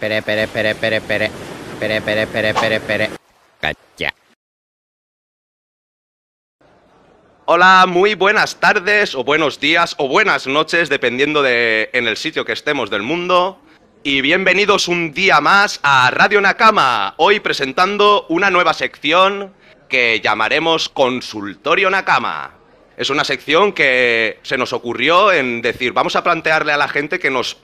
Pere, pere, pere, pere, pere. Pere, pere, pere, pere, pere. Cacha. Hola, muy buenas tardes o buenos días o buenas noches, dependiendo de en el sitio que estemos del mundo. Y bienvenidos un día más a Radio Nakama, hoy presentando una nueva sección que llamaremos Consultorio Nakama. Es una sección que se nos ocurrió en decir, vamos a plantearle a la gente que nos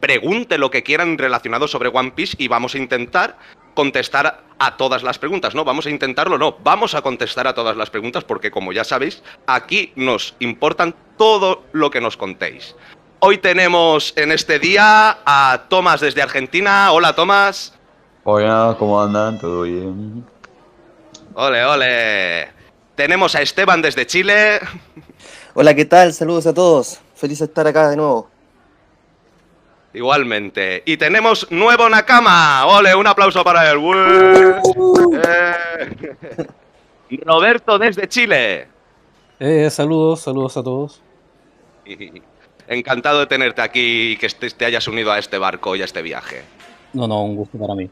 pregunte lo que quieran relacionado sobre One Piece y vamos a intentar contestar a todas las preguntas. No, vamos a intentarlo, no, vamos a contestar a todas las preguntas porque como ya sabéis, aquí nos importan todo lo que nos contéis. Hoy tenemos en este día a Tomás desde Argentina. Hola Tomás. Hola, ¿cómo andan? ¿Todo bien? Ole, ole. Tenemos a Esteban desde Chile. Hola, ¿qué tal? Saludos a todos. Feliz de estar acá de nuevo. Igualmente. Y tenemos nuevo Nakama. Ole, un aplauso para él. Eh. Roberto desde Chile. Eh, saludos, saludos a todos. Encantado de tenerte aquí y que te hayas unido a este barco y a este viaje. No, no, un gusto para mí.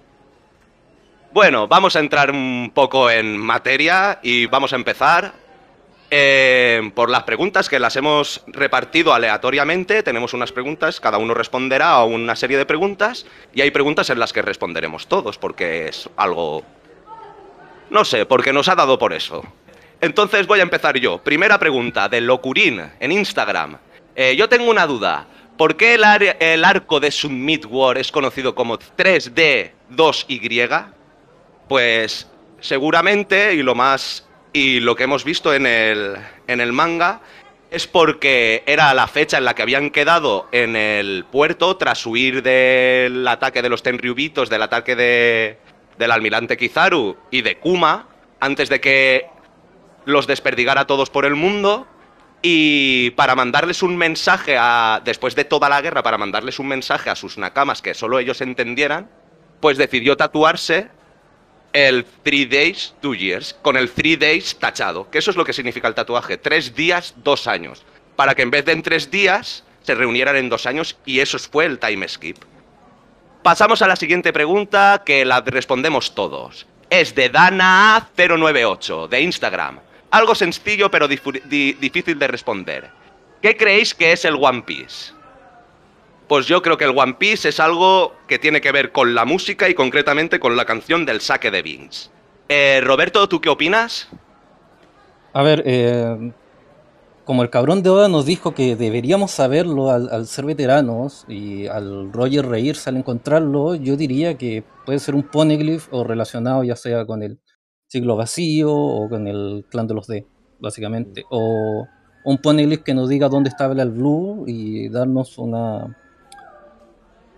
Bueno, vamos a entrar un poco en materia y vamos a empezar eh, por las preguntas que las hemos repartido aleatoriamente. Tenemos unas preguntas, cada uno responderá a una serie de preguntas y hay preguntas en las que responderemos todos porque es algo... No sé, porque nos ha dado por eso. Entonces voy a empezar yo. Primera pregunta de Locurín en Instagram. Eh, yo tengo una duda. ¿Por qué el, el arco de Submit War es conocido como 3D2Y? Pues seguramente, y lo más. Y lo que hemos visto en el, en el manga, es porque era la fecha en la que habían quedado en el puerto tras huir del ataque de los Tenryubitos, del ataque de, del almirante Kizaru y de Kuma, antes de que los desperdigara a todos por el mundo. Y para mandarles un mensaje a. Después de toda la guerra, para mandarles un mensaje a sus nakamas que solo ellos entendieran, pues decidió tatuarse el Three Days, Two Years, con el Three Days tachado, que eso es lo que significa el tatuaje, tres días, dos años, para que en vez de en tres días se reunieran en dos años y eso fue el time skip. Pasamos a la siguiente pregunta que la respondemos todos. Es de Dana098, de Instagram. Algo sencillo pero difícil de responder. ¿Qué creéis que es el One Piece? Pues yo creo que el One Piece es algo que tiene que ver con la música y concretamente con la canción del saque de Vince. Eh, Roberto, ¿tú qué opinas? A ver, eh, como el cabrón de Oda nos dijo que deberíamos saberlo al, al ser veteranos y al Roger reírse al encontrarlo, yo diría que puede ser un poneglyph o relacionado ya sea con el siglo vacío o con el clan de los D, básicamente. O un poneglyph que nos diga dónde estaba el Blue y darnos una,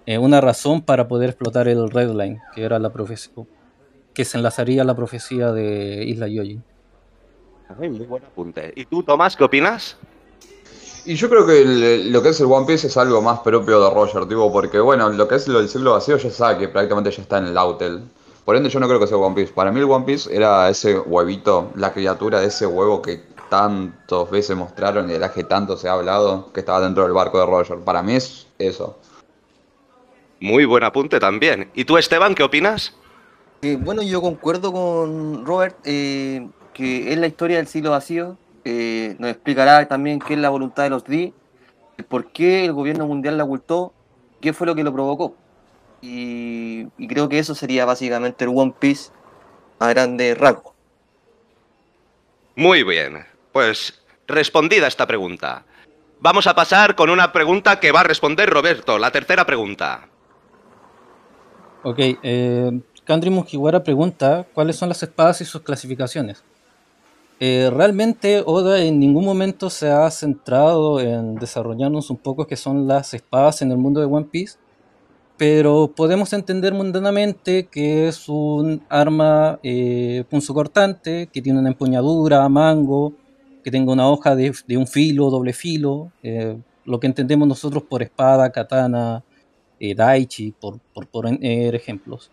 eh, una razón para poder explotar el Red Line, que era la profecía, que se enlazaría a la profecía de Isla Yoji. Ay, muy buen apunte. ¿Y tú, Tomás, qué opinas? Y yo creo que el- lo que es el One Piece es algo más propio de Roger, tipo, porque bueno, lo que es lo del siglo vacío ya sabe que prácticamente ya está en el Autel. Por ende yo no creo que sea One Piece. Para mí el One Piece era ese huevito, la criatura de ese huevo que tantas veces mostraron y de la que tanto se ha hablado, que estaba dentro del barco de Roger. Para mí es eso. Muy buen apunte también. ¿Y tú, Esteban, qué opinas? Eh, bueno, yo concuerdo con Robert eh, que es la historia del siglo vacío. eh, nos explicará también qué es la voluntad de los D, por qué el gobierno mundial la ocultó, qué fue lo que lo provocó. Y, y creo que eso sería básicamente el One Piece a grande rasgos. Muy bien. Pues respondida esta pregunta. Vamos a pasar con una pregunta que va a responder Roberto, la tercera pregunta. Ok, eh, Kandri Mujiwara pregunta cuáles son las espadas y sus clasificaciones. Eh, realmente Oda en ningún momento se ha centrado en desarrollarnos un poco qué son las espadas en el mundo de One Piece, pero podemos entender mundanamente que es un arma eh, punzocortante, que tiene una empuñadura, mango, que tenga una hoja de, un filo, doble filo, eh, lo que entendemos nosotros por espada, katana, eh, Daichi, por, por poner ejemplos.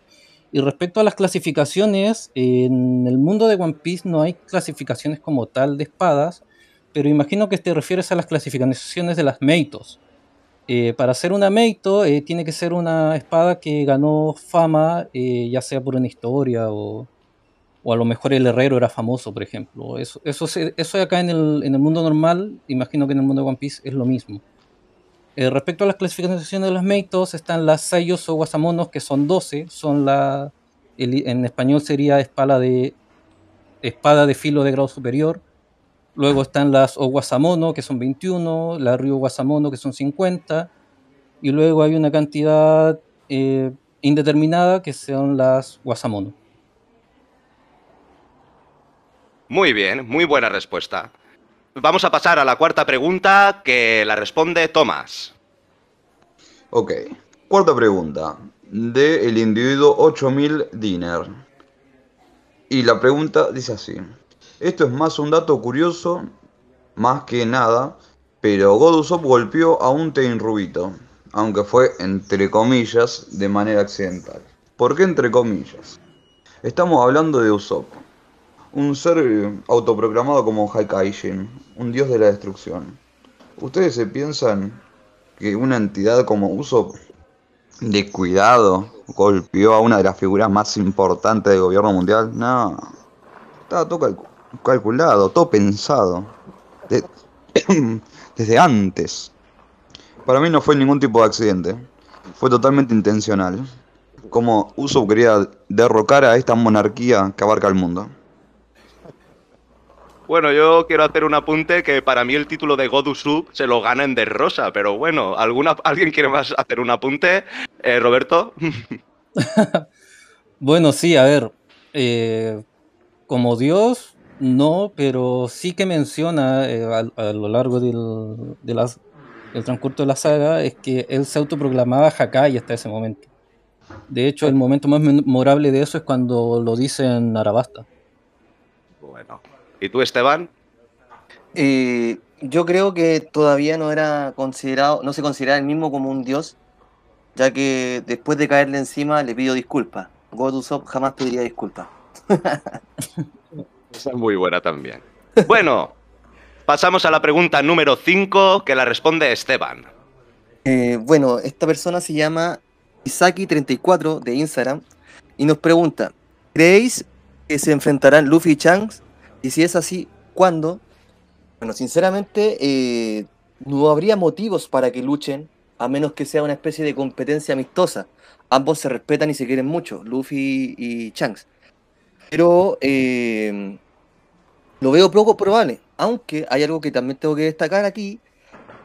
Y respecto a las clasificaciones, en el mundo de One Piece no hay clasificaciones como tal de espadas, pero imagino que te refieres a las clasificaciones de las Meitos. Eh, para hacer una Meito eh, tiene que ser una espada que ganó fama, eh, ya sea por una historia o, o, a lo mejor el herrero era famoso, por ejemplo. Eso, eso, eso acá en el, en el, mundo normal, imagino que en el mundo de One Piece es lo mismo. Respecto a las clasificaciones de las Meitos, están las Sayos o Guasamonos, que son 12, son la, en español sería espada de, espada de filo de grado superior, Luego están las Oguasamono, que son 21, la Río Guasamono, que son 50, y luego hay una cantidad eh, indeterminada que son las Guasamono. Muy bien, muy buena respuesta. Vamos a pasar a la cuarta pregunta que la responde Tomás. Ok, cuarta pregunta, de el individuo 8000 Diner. Y la pregunta dice así. Esto es más un dato curioso, más que nada, pero Godusop golpeó a un Teinrubito, aunque fue entre comillas de manera accidental. ¿Por qué entre comillas? Estamos hablando de Usopp, un ser autoproclamado como Haikaijin, un dios de la destrucción. ¿Ustedes se piensan que una entidad como Usopp, de cuidado, golpeó a una de las figuras más importantes del gobierno mundial? No, estaba todo calculado, todo pensado. desde antes. Para mí no fue ningún tipo de accidente. Fue totalmente intencional. Como Uso quería derrocar a esta monarquía que abarca el mundo. Bueno, yo quiero hacer un apunte que para mí el título de Godusub se lo gana en De Rosa, pero bueno, ¿alguna, ¿alguien quiere más hacer un apunte? Eh, Roberto. bueno, sí, a ver. Eh, como Dios, no, pero sí que menciona eh, a, lo largo del, de transcurso de la saga es que él se autoproclamaba Hakai hasta ese momento. De hecho, el momento más memorable de eso es cuando lo dice en Arabasta. Bueno. ¿Y tú, Esteban? Eh, yo creo que todavía no era considerado, no se considera el mismo como un dios, ya que después de caerle encima le pido disculpas. God jamás pediría disculpas. Esa es muy buena también. Bueno, pasamos a la pregunta número 5 que la responde Esteban. Eh, bueno, esta persona se llama Isaki34 de Instagram y nos pregunta, ¿creéis que se enfrentarán Luffy y Shanks? Y si es así, ¿cuándo? Bueno, sinceramente, eh, no habría motivos para que luchen, a menos que sea una especie de competencia amistosa. Ambos se respetan y se quieren mucho, Luffy y Shanks. Pero eh, lo veo poco probable, aunque hay algo que también tengo que destacar aquí,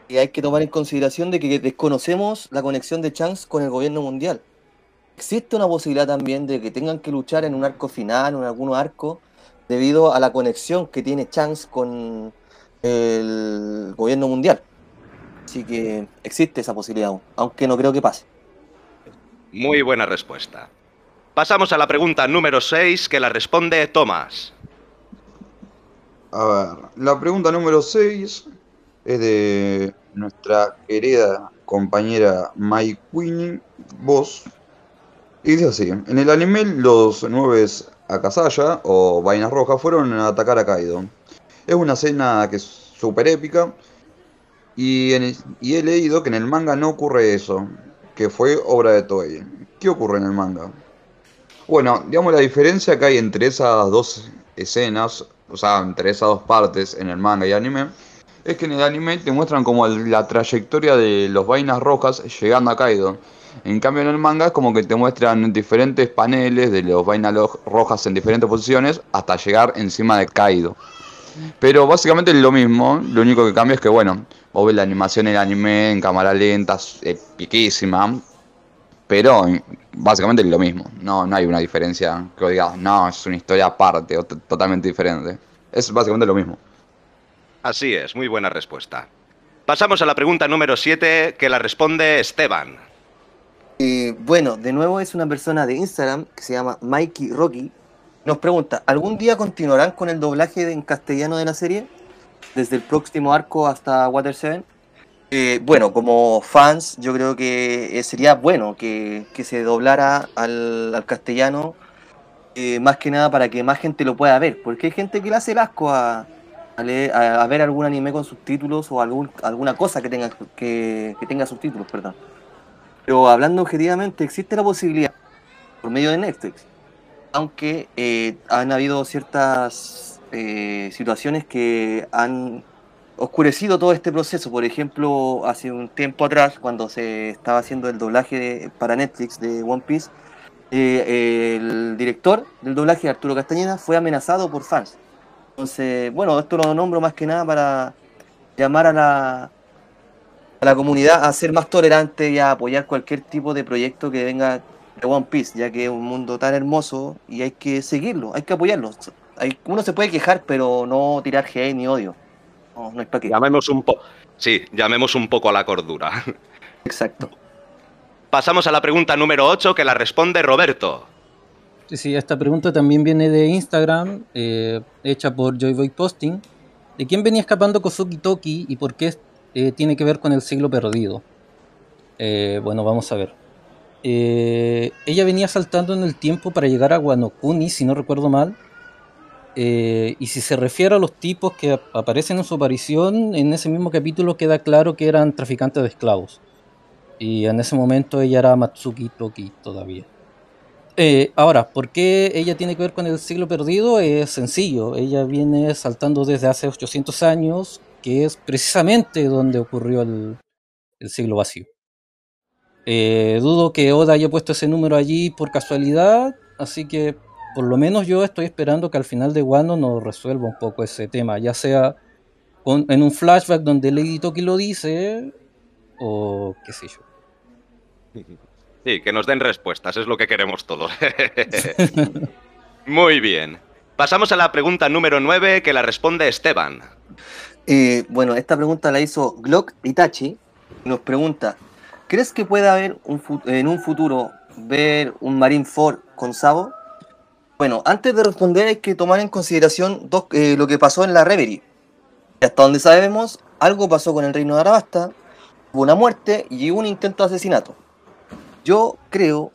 y hay que tomar en consideración de que desconocemos la conexión de Chance con el gobierno mundial. Existe una posibilidad también de que tengan que luchar en un arco final o en algún arco debido a la conexión que tiene Chance con el gobierno mundial. Así que existe esa posibilidad aunque no creo que pase. Muy buena respuesta. Pasamos a la pregunta número 6 que la responde Tomás. A ver, la pregunta número 6 es de nuestra querida compañera Mike Queenie, vos. Y dice así, en el anime los nueve Akasaya o Vainas Rojas fueron a atacar a Kaido. Es una escena que es súper épica y, y he leído que en el manga no ocurre eso, que fue obra de Toei. ¿Qué ocurre en el manga? Bueno, digamos la diferencia que hay entre esas dos escenas o sea, entre esas dos partes, en el manga y anime, es que en el anime te muestran como la trayectoria de los vainas rojas llegando a Kaido. En cambio en el manga es como que te muestran diferentes paneles de los vainas rojas en diferentes posiciones hasta llegar encima de Kaido. Pero básicamente es lo mismo, lo único que cambia es que bueno, vos ves la animación en el anime en cámara lenta, epiquísima, pero básicamente es lo mismo. No, no hay una diferencia que digas, no, es una historia aparte o totalmente diferente. Es básicamente lo mismo. Así es, muy buena respuesta. Pasamos a la pregunta número 7 que la responde Esteban. Eh, bueno, de nuevo es una persona de Instagram que se llama Mikey Rocky. Nos pregunta, ¿algún día continuarán con el doblaje en castellano de la serie? Desde el próximo arco hasta Water 7. Eh, bueno, como fans, yo creo que eh, sería bueno que, se doblara al, castellano, eh, más que nada para que más gente lo pueda ver, porque hay gente que le hace el asco a, a, ver algún anime con subtítulos o algún, alguna cosa que tenga, que, que tenga subtítulos, perdón. Pero hablando objetivamente, existe la posibilidad, por medio de Netflix, aunque eh, han habido ciertas eh, situaciones que han oscurecido todo este proceso. Por ejemplo, hace un tiempo atrás, cuando se estaba haciendo el doblaje de- para Netflix de One Piece, eh, el director del doblaje, Arturo Castañeda, fue amenazado por fans. Entonces, bueno, esto lo nombro más que nada para llamar a la, a la comunidad a ser más tolerante y a apoyar cualquier tipo de proyecto que venga de One Piece, ya que es un mundo tan hermoso y hay que seguirlo, hay que apoyarlo. Hay, uno se puede quejar, pero no tirar hate ni odio. No, no es para qué. Llamemos un poco. Sí, llamemos un poco a la cordura. Exacto. Pasamos a la pregunta número 8 que la responde Roberto. Sí, sí, esta pregunta también viene de Instagram, eh, hecha por Joyboy Posting. ¿De quién venía escapando Kozuki Toki y por qué eh, tiene que ver con el siglo perdido? Eh, bueno, vamos a ver. Ella venía saltando en el tiempo para llegar a Guanokuni, si no recuerdo mal. Y si se refiere a los tipos que ap- aparecen en su aparición, en ese mismo capítulo queda claro que eran traficantes de esclavos. Y en ese momento ella era Matsuki Toki todavía. Eh, ahora, ¿por qué ella tiene que ver con el siglo perdido? Es sencillo, ella viene saltando desde hace 800 años, que es precisamente donde ocurrió el, siglo vacío. Eh, dudo que Oda haya puesto ese número allí por casualidad, así que por lo menos yo estoy esperando que al final de Wano nos resuelva un poco ese tema, ya sea con- en un flashback donde Lady Toki lo dice, o qué sé yo. Sí, que nos den respuestas, es lo que queremos todos. Muy bien. Pasamos a la pregunta número 9 que la responde Esteban. Eh, bueno, esta pregunta la hizo Glock Itachi. Nos pregunta: ¿Crees que puede haber un en un futuro ver un Marineford con Sabo? Bueno, antes de responder hay que tomar en consideración eh, lo que pasó en la Reverie. Hasta donde sabemos, algo pasó con el reino de Arabasta, hubo una muerte y un intento de asesinato. Yo creo,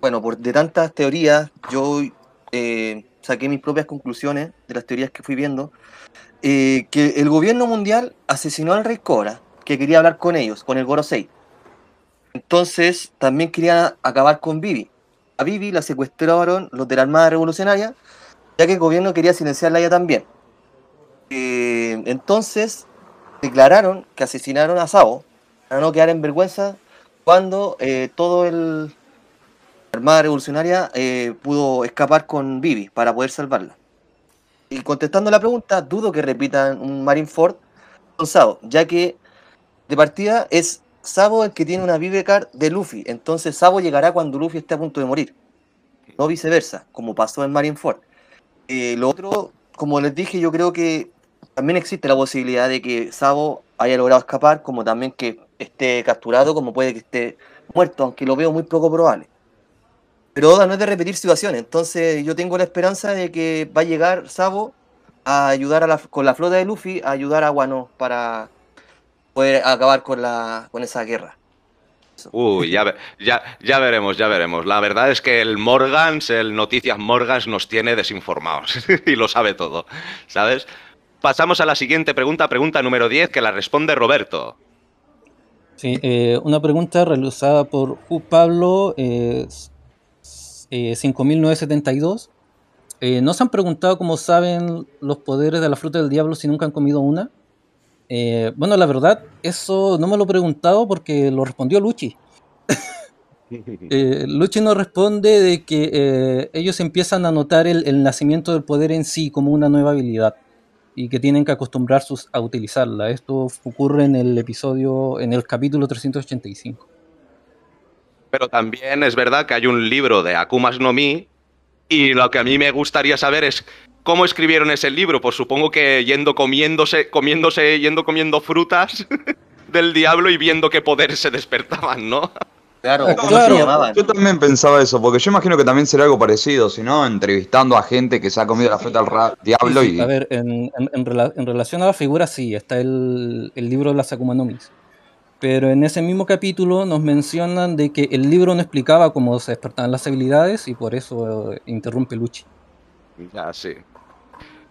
bueno, por de tantas teorías, yo eh, saqué mis propias conclusiones de las teorías que fui viendo eh, que el gobierno mundial asesinó al rey Cobra, que quería hablar con ellos, con el Gorosei. Entonces también quería acabar con Vivi. A Vivi la secuestraron los de la Armada Revolucionaria, ya que el gobierno quería silenciarla ella también. Eh, entonces declararon que asesinaron a Sao, para no quedar en vergüenza, cuando eh, todo el Armada Revolucionaria eh, pudo escapar con Vivi para poder salvarla. Y contestando la pregunta, dudo que repitan un Marineford con Sabo, ya que de partida es Sabo el que tiene una Vivecard de Luffy, entonces Sabo llegará cuando Luffy esté a punto de morir, no viceversa, como pasó en Marineford. Eh, lo otro, como les dije, yo creo que también existe la posibilidad de que Sabo haya logrado escapar, como también que esté capturado, como puede que esté muerto, aunque lo veo muy poco probable. Pero Oda no es de repetir situaciones, entonces yo tengo la esperanza de que va a llegar Sabo a ayudar a la- con la flota de Luffy, a ayudar a Wano para poder acabar con, la, con esa guerra. Uy, ya, ya, ya veremos, ya veremos. La verdad es que el Morgans, el Noticias Morgans, nos tiene desinformados y lo sabe todo, ¿sabes? Pasamos a la siguiente pregunta, pregunta número 10, que la responde Roberto. Sí, eh, una pregunta realizada por Ju Pablo eh, eh, 5972. Eh, ¿No se han preguntado cómo saben los poderes de la fruta del diablo si nunca han comido una? Eh, bueno, la verdad, eso no me lo he preguntado porque lo respondió Luchi. Luchi nos responde de que ellos empiezan a notar el, el nacimiento del poder en sí como una nueva habilidad y que tienen que acostumbrarse a utilizarla. Esto ocurre en el episodio, en el capítulo 385. Pero también es verdad que hay un libro de Akumas no Mi y lo que a mí me gustaría saber es cómo escribieron ese libro. Pues supongo que yendo comiéndose, comiéndose, yendo comiendo frutas del diablo y viendo qué poderes se despertaban, ¿no? Claro, ¿cómo claro. se llamaban? Yo también pensaba eso, porque yo imagino que también será algo parecido, si no, entrevistando a gente que se ha comido la fruta del ra- diablo Sí, sí, y... A ver, en, en- en rela- en relación a la figura, sí, está el, el libro de las Akuma no Mis. Pero en ese mismo capítulo nos mencionan de que el libro no explicaba cómo se despertaban las habilidades y por eso eh, interrumpe Luchi. Ya, sí.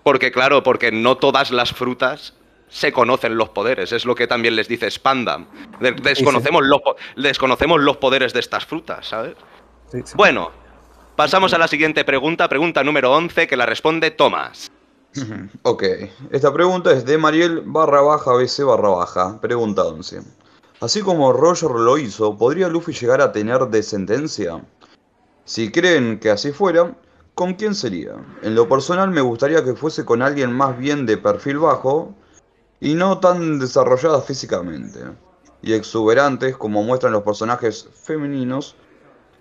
Porque claro, porque no todas las frutas se conocen los poderes, es lo que también les dice Spandam. De- Desconocemos, los, desconocemos los poderes de estas frutas, ¿sabes? Sí, sí. Bueno, pasamos a la siguiente pregunta, pregunta número 11, que la responde Tomás. Ok, esta pregunta es de Mariel barra baja BC barra baja. Pregunta 11. Así como Roger lo hizo, ¿podría Luffy llegar a tener descendencia? Si creen que así fuera, ¿con quién sería? En lo personal me gustaría que fuese con alguien más bien de perfil bajo y no tan desarrollada físicamente y exuberantes como muestran los personajes femeninos,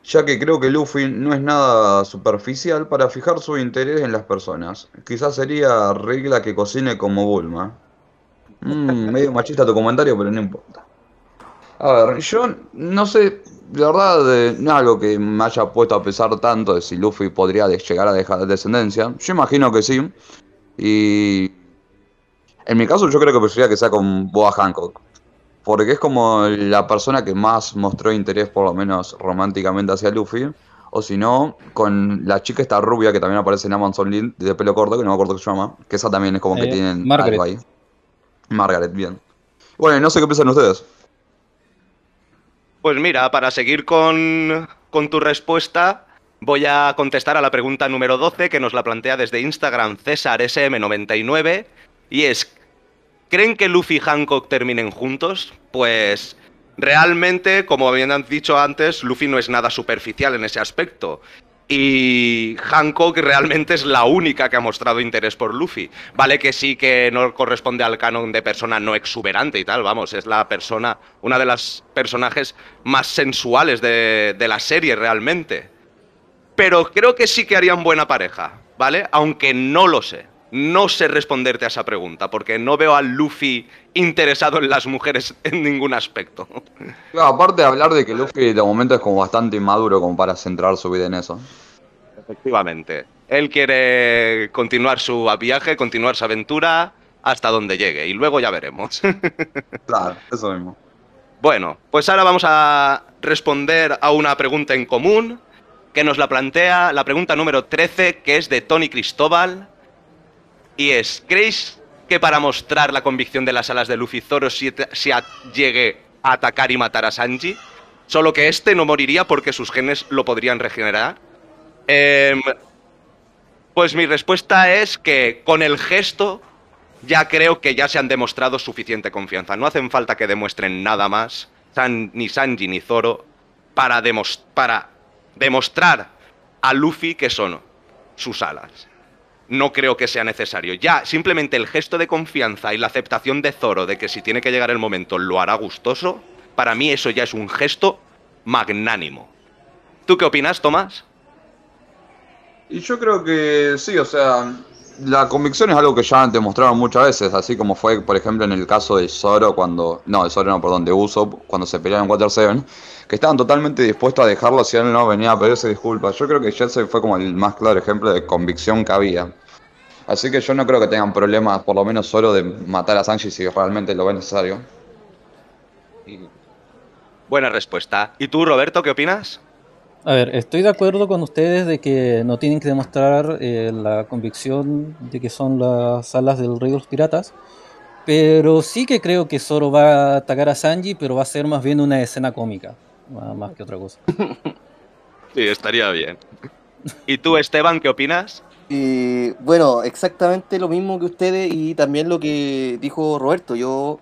ya que creo que Luffy no es nada superficial para fijar su interés en las personas. Quizás sería regla que cocine como Bulma. Mm, medio machista tu comentario, pero no importa. A ver, yo no sé, la verdad, eh, no algo que me haya puesto a pesar tanto de si Luffy podría llegar a dejar descendencia. Yo imagino que sí. Y en mi caso yo creo que preferiría que sea con Boa Hancock. Porque es como la persona que más mostró interés, por lo menos románticamente, hacia Luffy. O si no, con la chica esta rubia que también aparece en Amazon Link, de pelo corto, que no me acuerdo qué se llama. Que esa también es como que Eh, tienen Margaret. algo ahí. Margaret, bien. Bueno, y no sé qué piensan ustedes. Pues mira, para seguir con, con tu respuesta, voy a contestar a la pregunta número 12 que nos la plantea desde Instagram César SM99 y es, ¿creen que Luffy y Hancock terminen juntos? Pues realmente, como bien dicho antes, Luffy no es nada superficial en ese aspecto. Y Hancock realmente es la única que ha mostrado interés por Luffy. Vale que sí que no corresponde al canon de persona no exuberante y tal, vamos, es la persona, una de las personajes más sensuales de la serie realmente. Pero creo que sí que harían buena pareja, ¿vale? Aunque no lo sé. No sé responderte a esa pregunta, porque no veo a Luffy interesado en las mujeres en ningún aspecto. Claro, aparte de hablar de que Luffy de momento es como bastante inmaduro como para centrar su vida en eso. Efectivamente. Él quiere continuar su viaje, continuar su aventura hasta donde llegue, y luego ya veremos. Claro, eso mismo. Bueno, pues ahora vamos a responder a una pregunta en común que nos la plantea la pregunta número 13, que es de Tony Cristóbal. Y es, ¿creéis que para mostrar la convicción de las alas de Luffy Zoro si, a- llegue a atacar y matar a Sanji? Solo que este no moriría porque sus genes lo podrían regenerar. Em, pues mi respuesta es que con el gesto ya creo que ya se han demostrado suficiente confianza. No hacen falta que demuestren nada más, ni Sanji ni Zoro, para, para demostrar a Luffy que son sus alas. No creo que sea necesario. Ya, simplemente el gesto de confianza y la aceptación de Zoro de que si tiene que llegar el momento lo hará gustoso, para mí eso ya es un gesto magnánimo. ¿Tú qué opinas, Tomás? Y yo creo que sí, o sea, la convicción es algo que ya han demostrado muchas veces, así como fue, por ejemplo, en el caso de Zoro cuando, no, de Zoro no, perdón, de Usopp, cuando se pelearon en Water Seven, que estaban totalmente dispuestos a dejarlo si él no venía a pedirse disculpas. Yo creo que ese fue como el más claro ejemplo de convicción que había. Así que yo no creo que tengan problemas, por lo menos Zoro, de matar a Sanji si realmente lo ve necesario. Buena respuesta. ¿Y tú, Roberto, qué opinas? A ver, estoy de acuerdo con ustedes de que no tienen que demostrar eh, la convicción de que son las alas del rey de los piratas, pero sí que creo que Zoro va a atacar a Sanji, pero va a ser más bien una escena cómica, más que otra cosa. Sí, estaría bien. ¿Y tú, Esteban, qué opinas? Eh, bueno, exactamente lo mismo que ustedes y también lo que dijo Roberto. Yo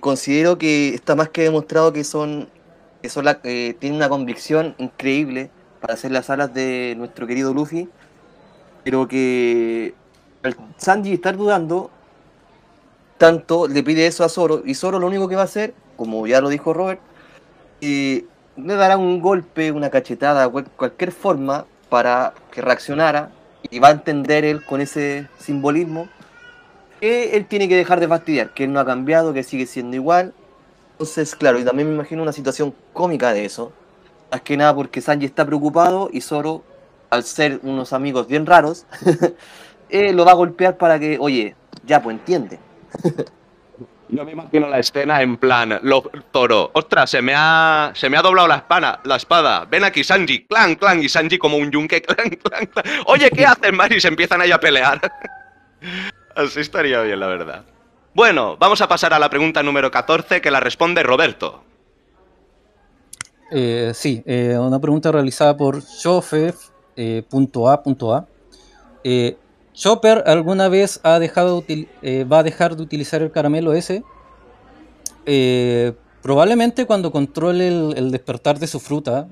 considero que está más que demostrado que son, que son eh, tienen una convicción increíble para hacer las alas de nuestro querido Luffy, pero que al Sanji estar dudando tanto le pide eso a Zoro y Zoro lo único que va a hacer, como ya lo dijo Robert, eh, le dará un golpe, una cachetada, cual- cualquier forma para que reaccionara y va a entender él con ese simbolismo que él tiene que dejar de fastidiar, que él no ha cambiado, que sigue siendo igual. Entonces, claro, y también me imagino una situación cómica de eso. Más que nada porque Sanji está preocupado y Zoro, al ser unos amigos bien raros, eh, lo va a golpear para que, oye, ya pues entiende. Yo me imagino la escena en plan, lo, Toro, ostras, se me ha, se me ha doblado la espada, la espada, ven aquí Sanji, clan, clan, y Sanji como un yunque, clan, clan, clan. Oye, ¿qué hacen, Mari? Y se empiezan ahí a pelear. Así estaría bien, la verdad. Bueno, vamos a pasar a la pregunta número 14 que la responde Roberto. Eh, sí, eh, una pregunta realizada por Chofef.a.a. Eh, ¿Chopper alguna vez ha dejado va a dejar de utilizar el caramelo ese? probablemente cuando controle el, despertar de su fruta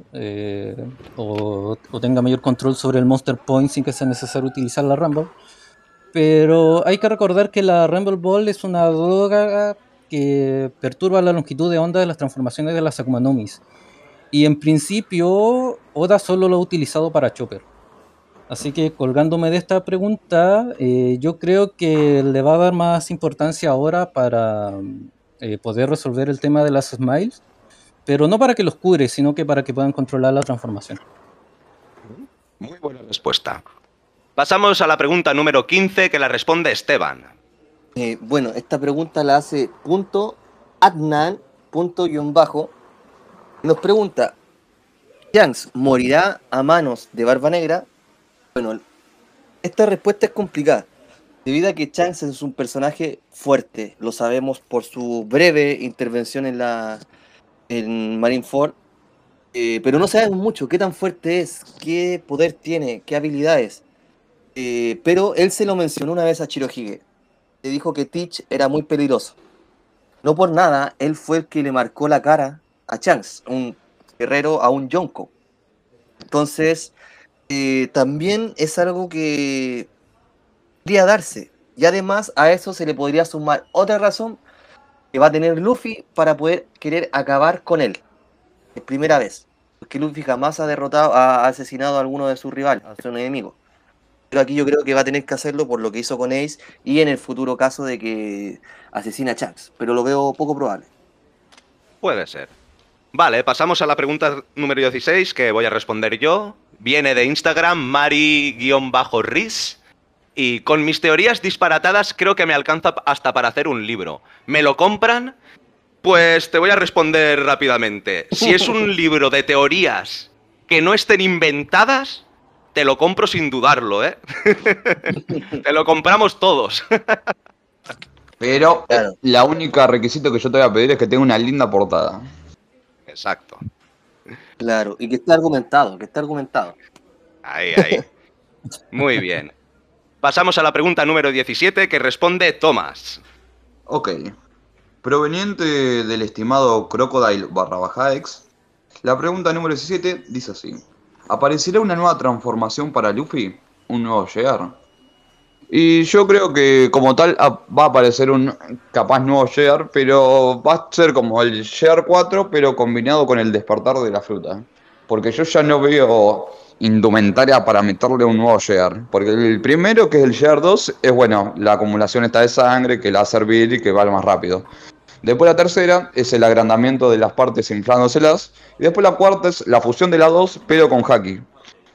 o, o, tenga mayor control sobre el Monster Point sin que sea necesario utilizar la Rumble. Pero hay que recordar que la Rumble Ball es una droga que perturba la longitud de onda de las transformaciones de las Akuma Y en principio, Oda solo lo ha utilizado para Chopper. Así que colgándome de esta pregunta, eh, yo creo que le va a dar más importancia ahora para eh, poder resolver el tema de las Smiles, pero no para que los cure, sino que para que puedan controlar la transformación. Muy buena respuesta. Pasamos a la pregunta número 15 que la responde Esteban. Eh, bueno, esta pregunta la hace punto Adnan, punto guion bajo. Nos pregunta, ¿Shanks morirá a manos de Barba Negra? Bueno, esta respuesta es complicada, debido a que Shanks es un personaje fuerte, lo sabemos por su breve intervención en la en Marineford, eh, pero no sabemos mucho qué tan fuerte es, qué poder tiene, qué habilidades. Eh, pero él se lo mencionó una vez a Chirohige. Le dijo que Teach era muy peligroso. No por nada, él fue el que le marcó la cara a Chance, un guerrero a un Yonko. Entonces, eh, también es algo que podría darse. Y además a eso se le podría sumar otra razón que va a tener Luffy para poder querer acabar con él. Es primera vez. Porque Luffy jamás ha derrotado, ha asesinado a alguno de sus rivales, a su enemigo. Pero aquí yo creo que va a tener que hacerlo por lo que hizo con Ace y en el futuro caso de que asesina a Chance. Pero lo veo poco probable. Puede ser. Vale, pasamos a la pregunta número 16 que voy a responder yo. Viene de Instagram, Mari-Riz. Y con mis teorías disparatadas creo que me alcanza hasta para hacer un libro. ¿Me lo compran? Pues te voy a responder rápidamente. Si es un libro de teorías que no estén inventadas, te lo compro sin dudarlo, ¿eh? te lo compramos todos. Pero eh, la única requisito que yo te voy a pedir es que tenga una linda portada. Exacto. Claro, y que esté argumentado, que esté argumentado. Ahí, ahí. Muy bien. Pasamos a la pregunta número 17 que responde Tomás. Ok. Proveniente del estimado Crocodile barra baja X, la pregunta número 17 dice así. ¿Aparecerá una nueva transformación para Luffy? ¿Un nuevo Gear? Y yo creo que como tal va a aparecer un capaz nuevo Gear, pero va a ser como el Gear 4, pero combinado con el despertar de la fruta. Porque yo ya no veo indumentaria para meterle un nuevo Gear. Porque el primero, que es el Gear 2, es bueno, la acumulación está de sangre, que la va a servir y que va más rápido. Después la tercera es el agrandamiento de las partes inflándoselas. Y después la cuarta es la fusión de las dos, pero con haki.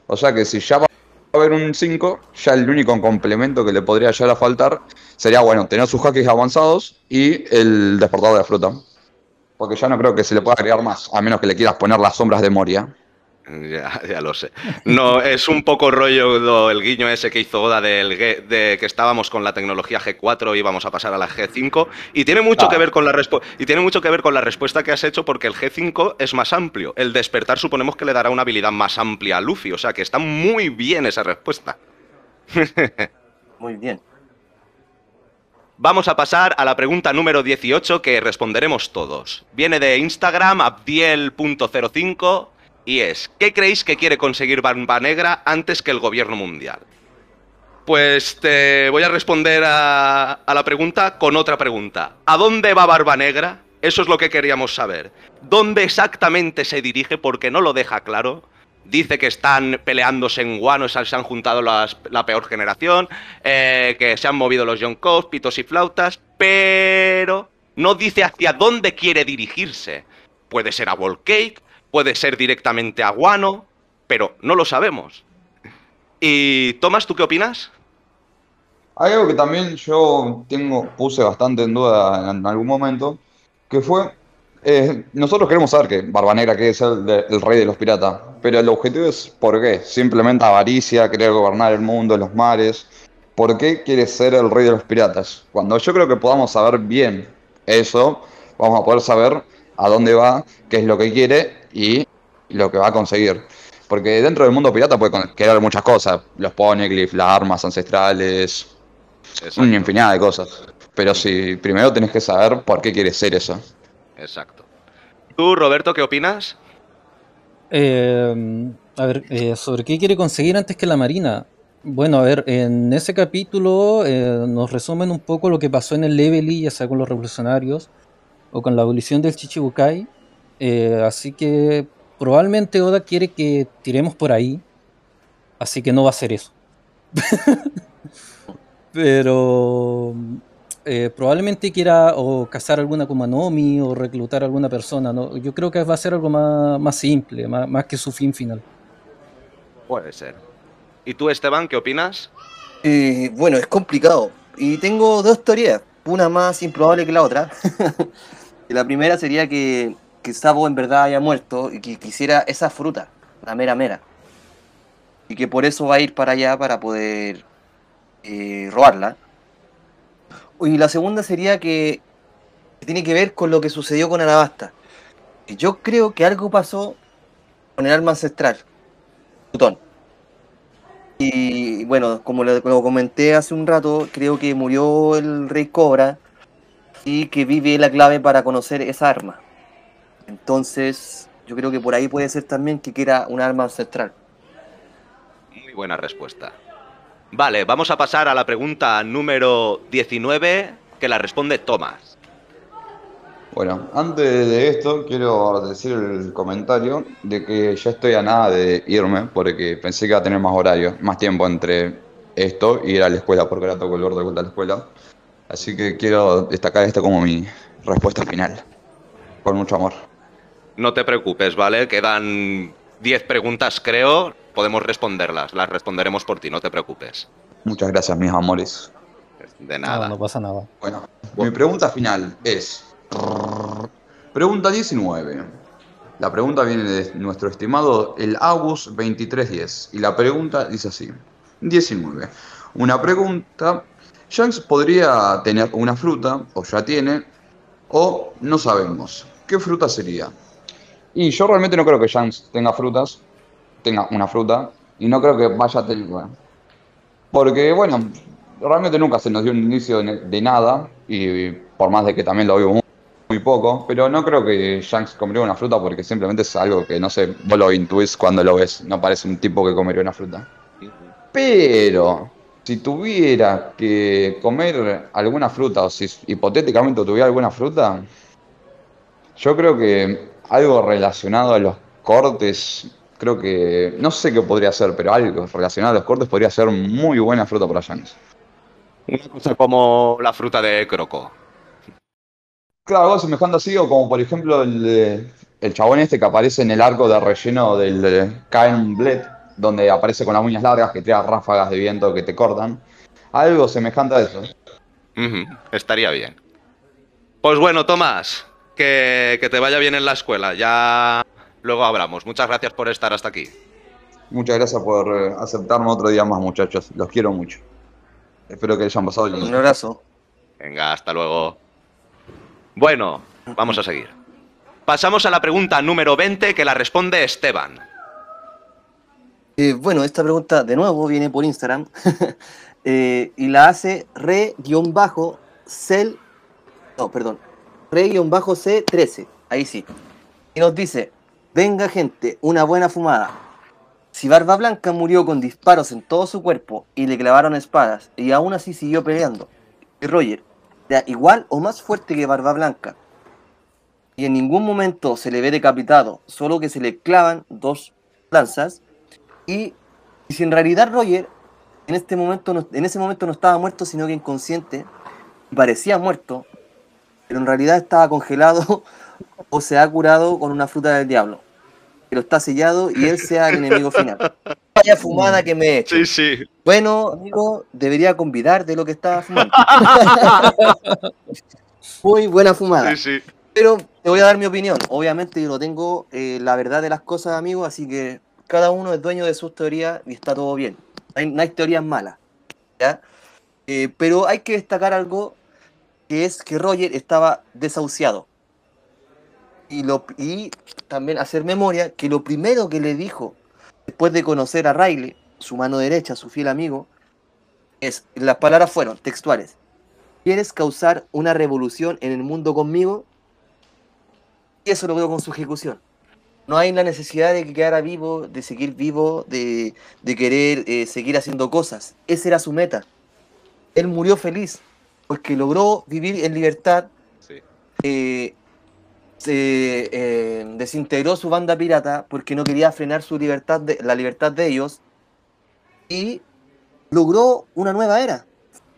O sea que si ya va a haber un 5, ya el único complemento que le podría llegar a faltar sería, bueno, tener sus hakis avanzados y el despertador de la fruta. Porque ya no creo que se le pueda agregar más, a menos que le quieras poner las sombras de Moria. Ya, ya lo sé. No, es un poco rollo el guiño ese que hizo Oda del, de que estábamos con la tecnología G4 y íbamos a pasar a la G5 y tiene mucho que ver con la y tiene mucho que ver con la respuesta que has hecho porque el G5 es más amplio. El despertar suponemos que le dará una habilidad más amplia a Luffy, o sea que está muy bien esa respuesta. Muy bien. Vamos a pasar a la pregunta número 18 que responderemos todos. Viene de Instagram abdiel.05 y es, ¿qué creéis que quiere conseguir Barba Negra antes que el gobierno mundial? Pues te voy a responder a, la pregunta con otra pregunta. ¿A dónde va Barba Negra? Eso es lo que queríamos saber. ¿Dónde exactamente se dirige? Porque no lo deja claro. Dice que están peleándose en Guano, se han juntado la peor generación, eh, que se han movido los Yonkos, pitos y flautas, pero no dice hacia dónde quiere dirigirse. Puede ser a Volcake, puede ser directamente a Guano, pero no lo sabemos. Y Tomás, ¿tú qué opinas? Hay algo que también yo tengo, puse bastante en duda en algún momento, que fue, eh, nosotros queremos saber que Barba Negra que es el, el, rey de los piratas, pero el objetivo es ¿por qué? Simplemente avaricia, querer gobernar el mundo, los mares. ¿por qué quiere ser el rey de los piratas? Cuando yo creo que podamos saber bien eso, vamos a poder saber a dónde va, qué es lo que quiere y lo que va a conseguir. Porque dentro del mundo pirata puede querer muchas cosas, los poneglyphs, las armas ancestrales, Exacto. una infinidad de cosas. Pero si primero tenés que saber por qué quieres ser eso. Exacto. ¿Tú, Roberto, qué opinas? Eh, a ver, eh, ¿sobre qué quiere conseguir antes que la Marina? Bueno, a ver, en ese capítulo eh, nos resumen un poco lo que pasó en el Levely, ya sea con los revolucionarios o con la abolición del Chichibukai. Eh, así que probablemente Oda quiere que tiremos por ahí. Así que no va a hacer eso. Pero eh, probablemente quiera o cazar alguna Kumanomi o reclutar a alguna persona. ¿no? Yo creo que va a ser algo más, más simple, más, más que su fin final. Puede ser. ¿Y tú, Esteban, qué opinas? Eh, bueno, es complicado. Y tengo dos teorías, una más improbable que la otra. La primera sería que, que Sabo en verdad haya muerto y que quisiera esa fruta, la mera mera. Y que por eso va a ir para allá para poder eh, robarla. Y la segunda sería que tiene que ver con lo que sucedió con Alabasta. Y Yo creo que algo pasó con el arma ancestral, Plutón. Y bueno, como lo comenté hace un rato, creo que murió el rey Cobra y que vive la clave para conocer esa arma. Entonces, yo creo que por ahí puede ser también que quiera un arma ancestral. Muy buena respuesta. Vale, vamos a pasar a la pregunta número 19, que la responde Tomás. Bueno, antes de esto quiero decir el comentario de que ya estoy a nada de irme porque pensé que iba a tener más horario, más tiempo entre esto y ir a la escuela porque ahora toco el borde de vuelta a la escuela. Así que quiero destacar esto como mi respuesta final. Con mucho amor. No te preocupes, ¿vale? Quedan 10 preguntas, creo. Podemos responderlas. Las responderemos por ti, no te preocupes. Muchas gracias, mis amores. De nada. no pasa nada. Bueno, mi pregunta final es... Pregunta 19. La pregunta viene de nuestro estimado el Abus 2310 y la pregunta dice así. 19. Una pregunta. Shanks podría tener una fruta, o ya tiene, o no sabemos. ¿Qué fruta sería? Y yo realmente no creo que Shanks tenga frutas, tenga una fruta, y no creo que vaya a tener... bueno, porque, bueno, realmente nunca se nos dio un inicio de, nada, y por más de que también lo vimos muy, muy poco, pero no creo que Shanks comería una fruta porque simplemente es algo que, no sé, vos lo intuís cuando lo ves, no parece un tipo que comería una fruta. Pero, si tuviera que comer alguna fruta, o si hipotéticamente tuviera alguna fruta, yo creo que algo relacionado a los cortes, creo que, no sé qué podría ser, pero algo relacionado a los cortes podría ser muy buena fruta para Shanks. Una cosa como la fruta de Croco. Claro, algo semejante así, o como por ejemplo el, el chabón este que aparece en el arco de relleno del Caen Bled, donde aparece con las uñas largas que tira ráfagas de viento que te cortan. Algo semejante a eso. Estaría bien. Pues bueno, Tomás, que, que te vaya bien en la escuela. Ya luego hablamos. Muchas gracias por estar hasta aquí. Muchas gracias por eh, aceptarme otro día más, muchachos. Los quiero mucho. Espero que hayan pasado Un lindo. abrazo. Venga, hasta luego. Bueno, vamos a seguir. Pasamos a la pregunta número 20 que la responde Esteban. Eh, bueno, esta pregunta de nuevo viene por Instagram eh, y la hace re-cel, no, perdón, re-c13, ahí sí. Y nos dice, venga gente, una buena fumada. Si Barba Blanca murió con disparos en todo su cuerpo y le clavaron espadas y aún así siguió peleando, y Roger era igual o más fuerte que Barba Blanca y en ningún momento se le ve decapitado, solo que se le clavan dos lanzas, y, y si en realidad Roger en, este momento no- en ese momento no estaba muerto, sino que inconsciente, y parecía muerto, pero en realidad estaba congelado o se ha curado con una fruta del diablo. Pero está sellado y él sea el enemigo final. Vaya fumada que me he hecho. Sí, sí. Bueno, amigo, debería convidar de lo que estaba fumando. Muy buena fumada. Sí, sí. Pero te voy a dar mi opinión. Obviamente yo no tengo eh, la verdad de las cosas, amigo, así que cada uno es dueño de sus teorías y está todo bien. No hay, teorías malas. Eh, pero hay que destacar algo que es que Roger estaba desahuciado. Y, lo, y también hacer memoria que lo primero que le dijo después de conocer a Riley, su mano derecha, su fiel amigo, es, las palabras fueron textuales. ¿Quieres causar una revolución en el mundo conmigo? Y eso lo veo con su ejecución. No hay la necesidad de que quedara vivo, de seguir vivo, de, de querer eh, seguir haciendo cosas. Esa era su meta. Él murió feliz porque logró vivir en libertad. Sí. eh, se eh, desintegró su banda pirata porque no quería frenar su libertad de, la libertad de ellos y logró una nueva era.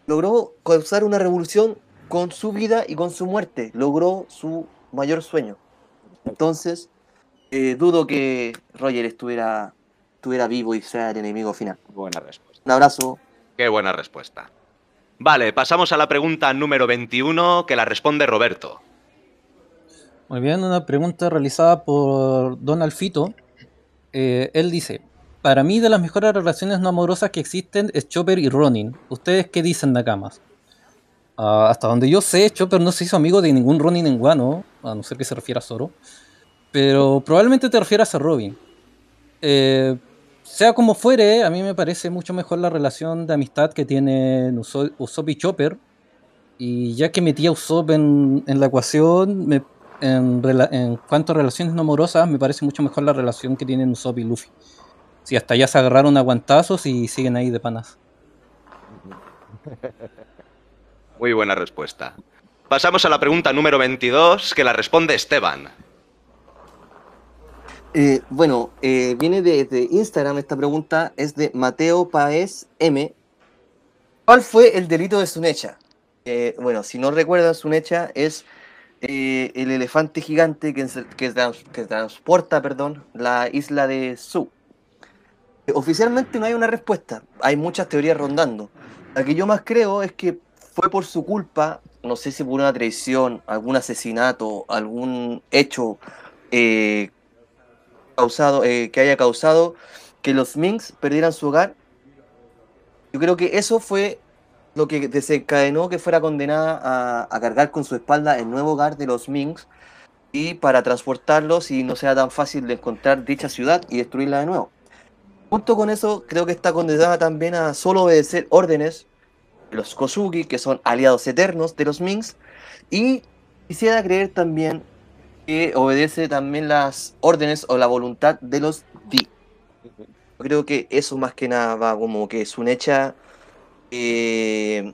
Logró causar una revolución con su vida y con su muerte. Logró su mayor sueño. Entonces, eh, dudo que Roger estuviera, estuviera vivo y sea el enemigo final. Buena respuesta. Un abrazo. Qué buena respuesta. Vale, pasamos a la pregunta número 21 que la responde Roberto. Muy bien, una pregunta realizada por Don Alfito. Eh, él dice, para mí de las mejores relaciones no amorosas que existen es Chopper y Ronin. ¿Ustedes qué dicen, Nakamas? Ah, hasta donde yo sé, Chopper no se hizo amigo de ningún Ronin en Guano, a no ser que se refiera a Zoro. Pero probablemente te refieras a Robin. Eh, sea como fuere, a mí me parece mucho mejor la relación de amistad que tienen Uso- Usopp y Chopper. Y ya que metí a Usopp en, la ecuación, en, en cuanto a relaciones no amorosas, me parece mucho mejor la relación que tienen Usopp y Luffy. Si hasta ya se agarraron a guantazos y siguen ahí de panas. Muy buena respuesta. Pasamos a la pregunta número 22 que la responde Esteban. Eh, bueno, eh, viene de, de Instagram esta pregunta, es de Mateo Paez M. ¿Cuál fue el delito de Sunecha? Eh, bueno, si no recuerdan, Sunecha es el elefante gigante que, transporta perdón, la isla de Su. Oficialmente no hay una respuesta, hay muchas teorías rondando. La que yo más creo es que fue por su culpa, no sé si por una traición, algún asesinato, algún hecho causado, eh, que haya causado que los Minks perdieran su hogar. Yo creo que eso fue lo que desencadenó que fuera condenada a, cargar con su espalda el nuevo hogar de los Minks y para transportarlos y no sea tan fácil de encontrar dicha ciudad y destruirla de nuevo. Junto con eso, creo que está condenada también a solo obedecer órdenes de los Kosugi, que son aliados eternos de los Minks, y quisiera creer también que obedece también las órdenes o la voluntad de los Di. Yo creo que eso más que nada va como que es un hecha eh,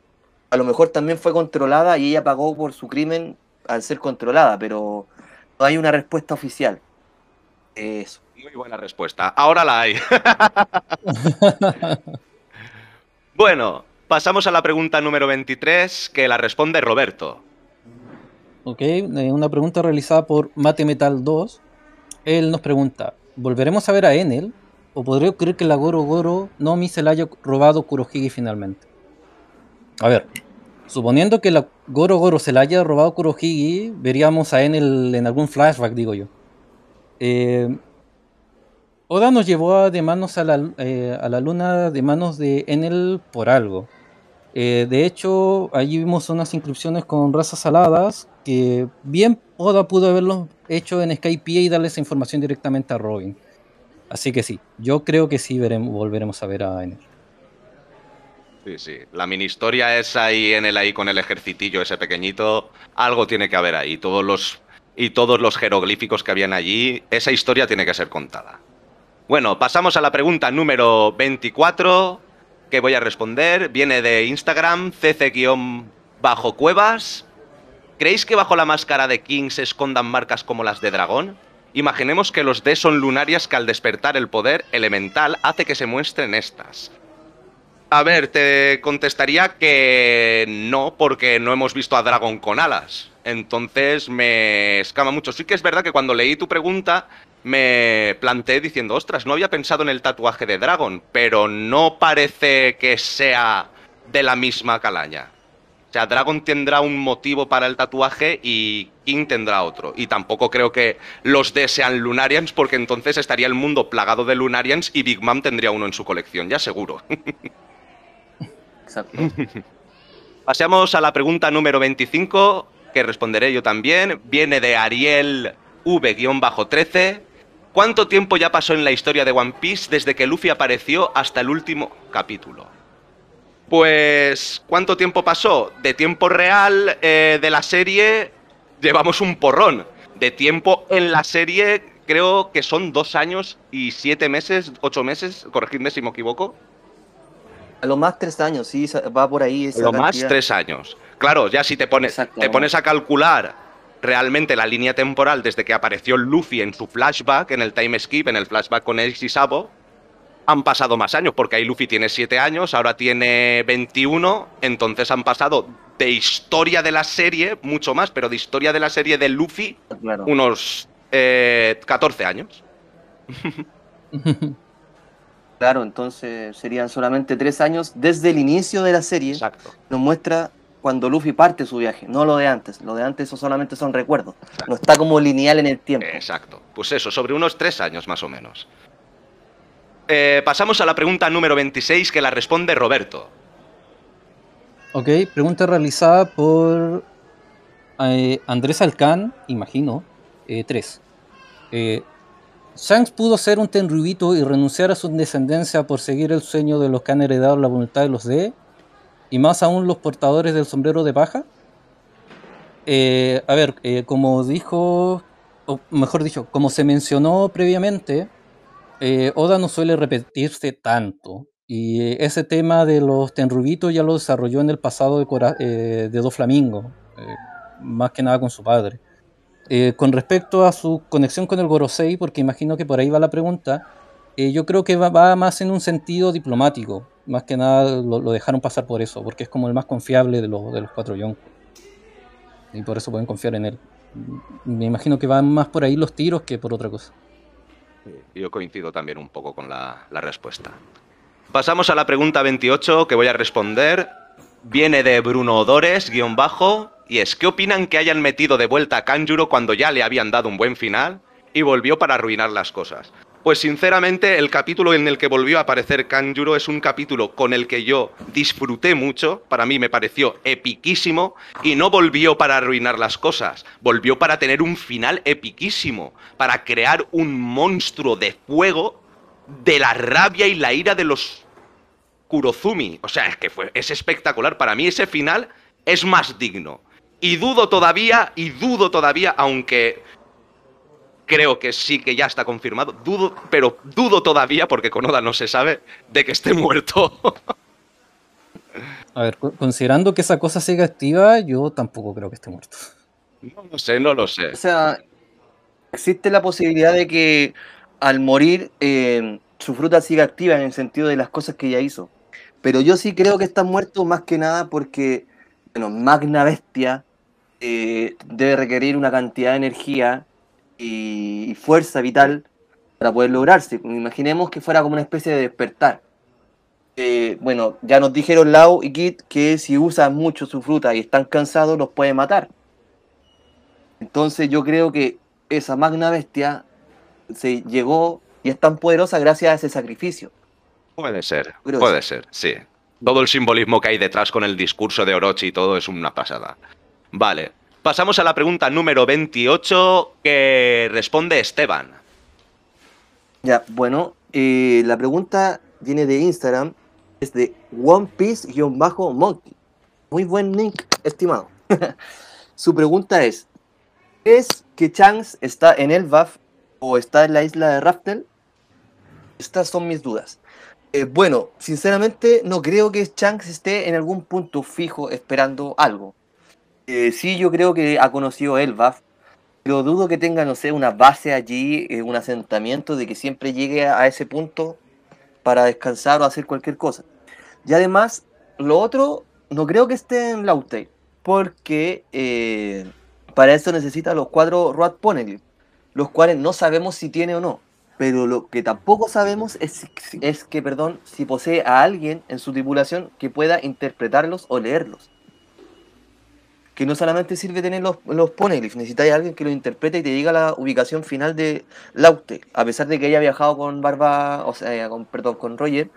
a lo mejor también fue controlada y ella pagó por su crimen al ser controlada, pero no hay una respuesta oficial. Eso. Muy buena respuesta. Ahora la hay. bueno, pasamos a la pregunta número 23 que la responde Roberto. Ok, eh, una pregunta realizada por Mate Metal 2. Él nos pregunta, ¿volveremos a ver a Enel? ¿O podría ocurrir que la Goro Goro Nomi se la haya robado Kurohige finalmente? A ver, suponiendo que la Goro Goro se la haya robado Kurohige, veríamos a Enel en algún flashback, digo yo. Eh, Oda nos llevó a- de manos a la, eh, a la luna de manos de Enel por algo. Eh, de hecho, allí vimos unas inscripciones con razas aladas que bien Oda pudo haberlo hecho en Skype y darle esa información directamente a Robin. Así que sí, yo creo que sí veremos, volveremos a ver a Enel. Sí, sí. La mini historia es ahí en el ahí con el ejercitillo ese pequeñito. Algo tiene que haber ahí. Todos los y todos los jeroglíficos que habían allí. Esa historia tiene que ser contada. Bueno, pasamos a la pregunta número 24 que voy a responder. Viene de Instagram, cc-cuevas. ¿Creéis que bajo la máscara de King se escondan marcas como las de dragón? Imaginemos que los D son lunarias que al despertar el poder elemental hace que se muestren estas. A ver, te contestaría que no, porque no hemos visto a Dragon con alas. Entonces me escama mucho. Sí que es verdad que cuando leí tu pregunta me planteé diciendo, ostras, no había pensado en el tatuaje de Dragon, pero no parece que sea de la misma calaña. O sea, Dragon tendrá un motivo para el tatuaje y King tendrá otro. Y tampoco creo que los D sean Lunarians, porque entonces estaría el mundo plagado de Lunarians y Big Mom tendría uno en su colección, ya seguro. Exacto. Pasemos a la pregunta número 25, que responderé yo también. Viene de Ariel V-13. ¿Cuánto tiempo ya pasó en la historia de One Piece desde que Luffy apareció hasta el último capítulo? Pues, ¿cuánto tiempo pasó? De tiempo real eh, de la serie llevamos un porrón. De tiempo en la serie creo que son dos años y siete meses, ocho meses, corregidme si me equivoco. A lo más tres años, sí, va por ahí. esa Lo más tres años. Claro, ya si te pones, te pones a calcular realmente la línea temporal desde que apareció Luffy en su flashback, en el time skip, en el flashback con Ace y Sabo, han pasado más años, porque ahí Luffy tiene 7 años, ahora tiene 21, entonces han pasado de historia de la serie, mucho más, pero de historia de la serie de Luffy, Claro. unos eh, 14 años. Claro, entonces serían solamente tres años desde el inicio de la serie. Exacto. Nos muestra cuando Luffy parte su viaje, no lo de antes. Lo de antes eso solamente son recuerdos. No está como lineal en el tiempo. Exacto. Pues eso, sobre unos 3 años más o menos. Eh, pasamos a la pregunta número 26 que la responde Roberto. Ok, pregunta realizada por eh, Andrés Alcán, imagino, 3. Shanks pudo ser un tenryubito y renunciar a su descendencia por seguir el sueño de los que han heredado la voluntad de los D, y más aún los portadores del sombrero de paja. Eh, a ver, eh, como dijo, o mejor dicho, como se mencionó previamente, eh, Oda no suele repetirse tanto. Y eh, ese tema de los tenrubitos ya lo desarrolló en el pasado de, Cora- eh, de Do Flamingo, eh, más que nada con su padre. Con respecto a su conexión con el Gorosei, porque imagino que por ahí va la pregunta, yo creo que va, va más en un sentido diplomático. Más que nada lo, dejaron pasar por eso, porque es como el más confiable de, los- de los cuatro Yonko. Y por eso pueden confiar en él. Me imagino que van más por ahí los tiros que por otra cosa. Yo coincido también un poco con la, la respuesta. Pasamos a la pregunta 28 que voy a responder. Viene de Bruno Odores, guion bajo, y es, ¿qué opinan que hayan metido de vuelta a Kanjuro cuando ya le habían dado un buen final y volvió para arruinar las cosas? Pues sinceramente, el capítulo en el que volvió a aparecer Kanjuro es un capítulo con el que yo disfruté mucho, para mí me pareció epiquísimo, y no volvió para arruinar las cosas, volvió para tener un final epiquísimo, para crear un monstruo de fuego de la rabia y la ira de los Kurozumi. O sea, es que fue, es espectacular. Para mí ese final es más digno. Y dudo todavía, y dudo todavía, aunque creo que sí que ya está confirmado, dudo, pero dudo todavía, porque con Oda no se sabe, de que esté muerto. A ver, co- considerando que esa cosa sigue activa, yo tampoco creo que esté muerto. no lo sé, no lo sé. O sea, existe la posibilidad de que al morir eh, su fruta siga activa en el sentido de las cosas que ya hizo. Pero yo sí creo que está muerto más que nada porque, bueno, Magna Bestia eh, debe requerir una cantidad de energía y, y fuerza vital para poder lograrse. Imaginemos que fuera como una especie de despertar. Eh, bueno, ya nos dijeron Lau y Kit que si usan mucho su fruta y están cansados los puede matar. Entonces yo creo que esa magna bestia se llegó y es tan poderosa gracias a ese sacrificio. Puede ser, Creo puede ser, sí. Todo el simbolismo que hay detrás con el discurso de Orochi y todo es una pasada. Vale, pasamos a la pregunta número 28 que responde Esteban. Ya, bueno, eh, la pregunta viene de Instagram, es de One Piece-Monkey. Muy buen link, estimado. Su pregunta es, ¿es que Shanks está en el BAF o está en la isla de Raftel? Estas son mis dudas. Eh, bueno, sinceramente no creo que Shanks esté en algún punto fijo esperando algo. Eh, sí, yo creo que ha conocido el BAF, pero dudo que tenga, no sé, una base allí, eh, un asentamiento de que siempre llegue a, ese punto para descansar o hacer cualquier cosa. Y además, lo otro, no creo que esté en Lautey, porque eh, para eso necesita los cuatro Road Poneglyph, los cuales no sabemos si tiene o no. Pero lo que tampoco sabemos es, es que, perdón, si posee a alguien en su tripulación que pueda interpretarlos o leerlos. Que no solamente sirve tener los, los poneglyphs, necesitáis a alguien que los interprete y te diga la ubicación final de Laute. A pesar de que haya viajado con Barba, o sea, con, perdón, con Roger,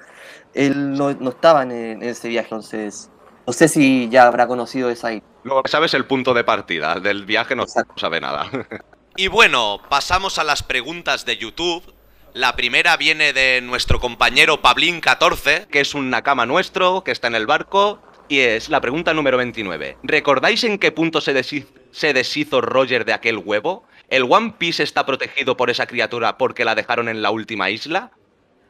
él no, no estaba en, en ese viaje. Entonces, No sé si ya habrá conocido esa isla. Lo que sabes es el punto de partida. Del viaje no Exacto. sabe nada. Y bueno, pasamos a las preguntas de YouTube. La primera viene de nuestro compañero Pablín14. que es un Nakama nuestro, que está en el barco. Y es la pregunta número 29. ¿Recordáis en qué punto se, deshiz- se deshizo Roger de aquel huevo? ¿El One Piece está protegido por esa criatura porque la dejaron en la última isla?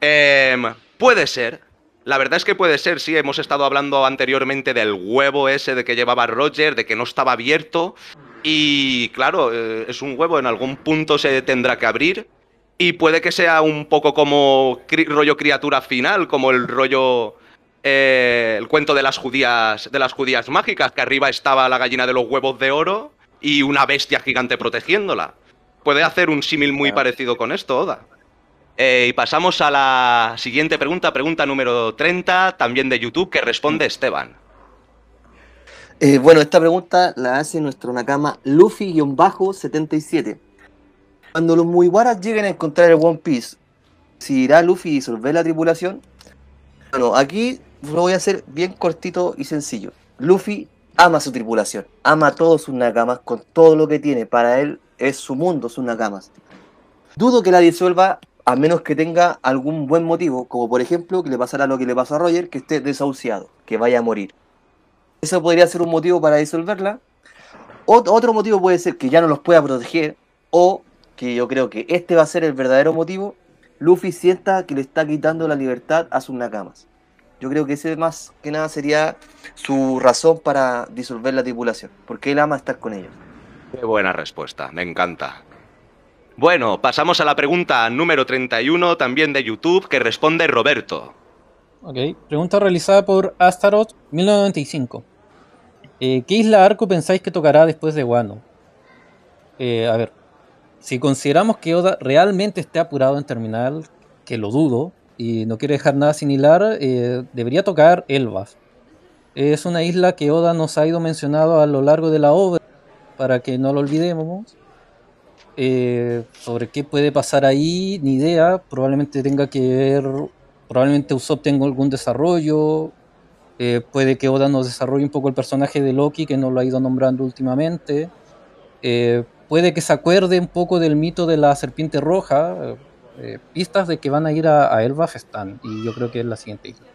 Em, puede ser. La verdad es que puede ser, sí. Hemos estado hablando anteriormente del huevo ese de que llevaba Roger, de que no estaba abierto. Y claro, eh, es un huevo, en algún punto se tendrá que abrir. Y puede que sea un poco como rollo criatura final, como el rollo. Eh, el cuento de las judías. de las judías mágicas, que arriba estaba la gallina de los huevos de oro y una bestia gigante protegiéndola. Puede hacer un símil muy Claro. parecido con esto, Oda. Eh, y pasamos a la siguiente pregunta, pregunta número 30, también de YouTube, que responde Esteban. Eh, bueno, esta pregunta la hace nuestro Nakama Luffy-77. Cuando los Mugiwaras lleguen a encontrar el One Piece, ¿si irá Luffy a disolver la tripulación? Bueno, aquí lo voy a hacer bien cortito y sencillo. Luffy ama su tripulación, ama a todos sus Nakamas con todo lo que tiene. Para él es su mundo, sus Nakamas. Dudo que la disuelva a menos que tenga algún buen motivo, como por ejemplo que le pasara lo que le pasó a Roger, que esté desahuciado, que vaya a morir. Eso podría ser un motivo para disolverla. Ot- otro motivo puede ser que ya no los pueda proteger. O que yo creo que este va a ser el verdadero motivo. Luffy sienta que le está quitando la libertad a sus nakamas. Yo creo que ese más que nada sería su razón para disolver la tripulación. Porque él ama estar con ellos. Qué buena respuesta, me encanta. Bueno, pasamos a la pregunta número 31, también de YouTube, que responde Roberto. Ok, pregunta realizada por Astaroth 1995. Eh, ¿Qué isla arco pensáis que tocará después de Wano? Eh, a ver, si consideramos que Oda realmente esté apurado en terminar, que lo dudo, y no quiere dejar nada sin hilar, eh, debería tocar Elbaf. Es una isla que Oda nos ha ido mencionado a lo largo de la obra, para que no lo olvidemos. Eh, sobre qué puede pasar ahí, ni idea. Probablemente tenga que ver. Probablemente Usopp tenga algún desarrollo. eh, puede que Oda nos desarrolle un poco el personaje de Loki, que nos lo ha ido nombrando últimamente. Puede que se acuerde un poco del mito de la serpiente roja. Eh, pistas de que van a ir a, a Elbaf están. Y yo creo que es la siguiente isla.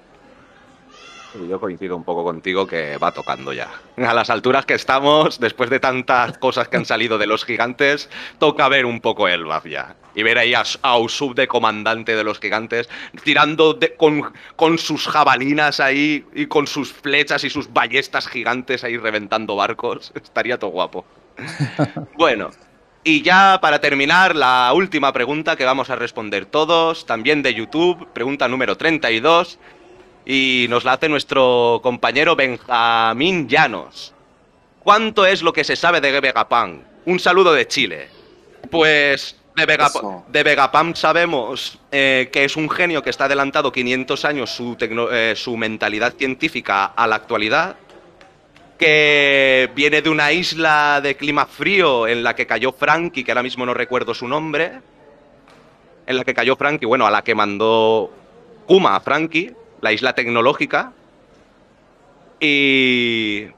Yo coincido un poco contigo que va tocando ya. A las alturas que estamos, después de tantas cosas que han salido de los gigantes, toca ver un poco Elbaf ya. Y ver ahí a, a Usopp de comandante de los gigantes, tirando de- con, con sus jabalinas ahí y con sus flechas y sus ballestas gigantes ahí reventando barcos. Estaría todo guapo. Bueno, y ya para terminar, la última pregunta que vamos a responder todos, también de YouTube, pregunta número 32, y nos la hace nuestro compañero Benjamín Llanos. ¿Cuánto es lo que se sabe de Vegapunk? Un saludo de Chile. Pues de, Vegap- Eso. de Vegapunk sabemos eh, que es un genio que está adelantado 500 años su, eh, su mentalidad científica a la actualidad, que viene de una isla de clima frío en la que cayó Frankie, que ahora mismo no recuerdo su nombre, en la que cayó Frankie, bueno, a la que mandó Kuma a Frankie, la isla tecnológica, y,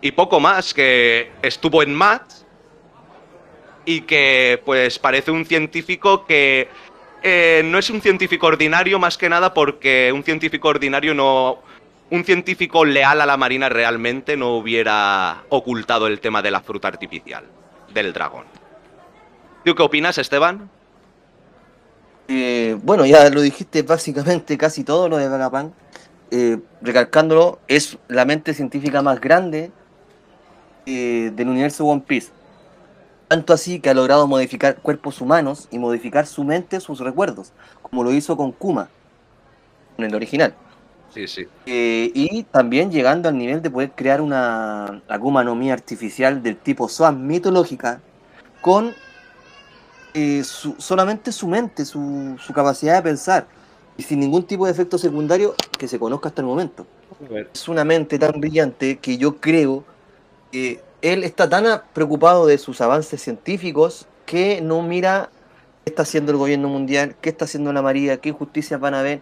y poco más, que estuvo en Math y que pues parece un científico que eh, no es un científico ordinario más que nada porque un científico ordinario no... Un científico leal a la Marina realmente no hubiera ocultado el tema de la fruta artificial, del dragón. ¿Tú qué opinas, Esteban? Eh, bueno, ya lo dijiste básicamente casi todo lo de Vegapunk. Eh, recalcándolo, es la mente científica más grande eh, del universo One Piece. Tanto así que ha logrado modificar cuerpos humanos y modificar su mente, sus recuerdos, como lo hizo con Kuma, en el original. Sí, sí. Eh, y también llegando al nivel de poder crear una Akuma no Mi artificial del tipo Swan mitológica con eh, su- solamente su mente, su, su capacidad de pensar y sin ningún tipo de efecto secundario que se conozca hasta el momento. Es una mente tan brillante que yo creo que él está tan preocupado de sus avances científicos que no mira qué está haciendo el gobierno mundial, qué está haciendo la María, qué injusticias van a haber.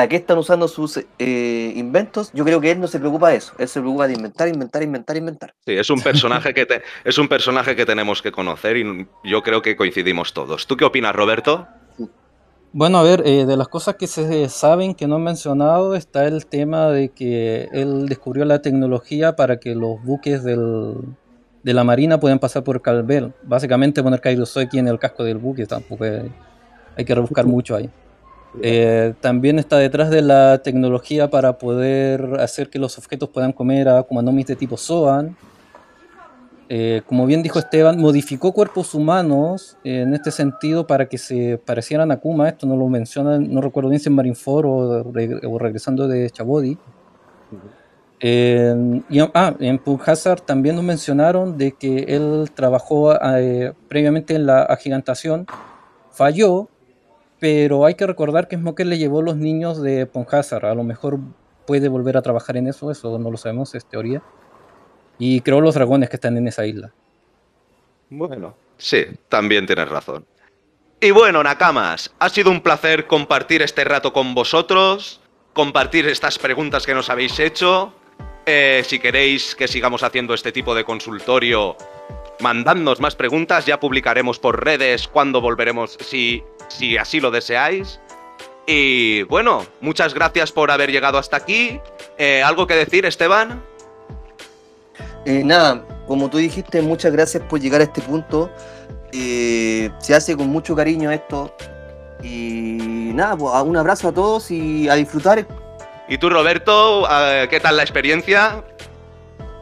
¿Para qué están usando sus eh, inventos? Yo creo que él no se preocupa de eso. Él se preocupa de inventar, inventar, inventar, inventar. Sí, es un personaje que te- es un personaje que tenemos que conocer y yo creo que coincidimos todos. ¿Tú qué opinas, Roberto? Bueno, a ver, eh, de las cosas que se saben que no han mencionado está el tema de que él descubrió la tecnología para que los buques del, de la marina puedan pasar por Calvel. Básicamente poner Kairoseki en el casco del buque, tampoco hay, hay que rebuscar mucho ahí. Eh, también está detrás de la tecnología para poder hacer que los objetos puedan comer a Kumanomis de tipo Zoan. Eh, como bien dijo Esteban, modificó cuerpos humanos eh, en este sentido para que se parecieran a Kuma. Esto no lo mencionan, no recuerdo bien si en Marineford o, o regresando de Chabody. Ah, en Punk Hazard también nos mencionaron de que él trabajó previamente en la agigantación, falló, pero hay que recordar que Smoker le llevó los niños de Punk Hazard. A lo mejor puede volver a trabajar en eso, eso no lo sabemos, es teoría. Y creó los dragones que están en esa isla. Bueno, sí, también tienes razón. Y bueno, Nakamas, ha sido un placer compartir este rato con vosotros, compartir estas preguntas que nos habéis hecho. Eh, si queréis que sigamos haciendo este tipo de consultorio, mandadnos más preguntas, ya publicaremos por redes cuando volveremos, si, si así lo deseáis. Y bueno, muchas gracias por haber llegado hasta aquí. Eh, ¿Algo que decir, Esteban? Eh, nada, como tú dijiste, muchas gracias por llegar a este punto. Eh, se hace con mucho cariño esto. Y nada, pues, un abrazo a todos y a disfrutar. ¿Y tú, Roberto? eh, ¿Qué tal la experiencia?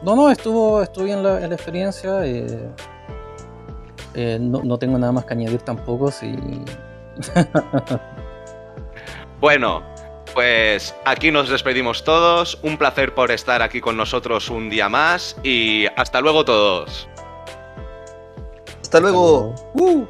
No, no, estuvo, estuvo bien la, la experiencia. eh, eh, no, no tengo nada más que añadir tampoco. Si... Bueno, pues aquí nos despedimos todos. Un placer por estar aquí con nosotros un día más y hasta luego todos. Hasta luego. Uh.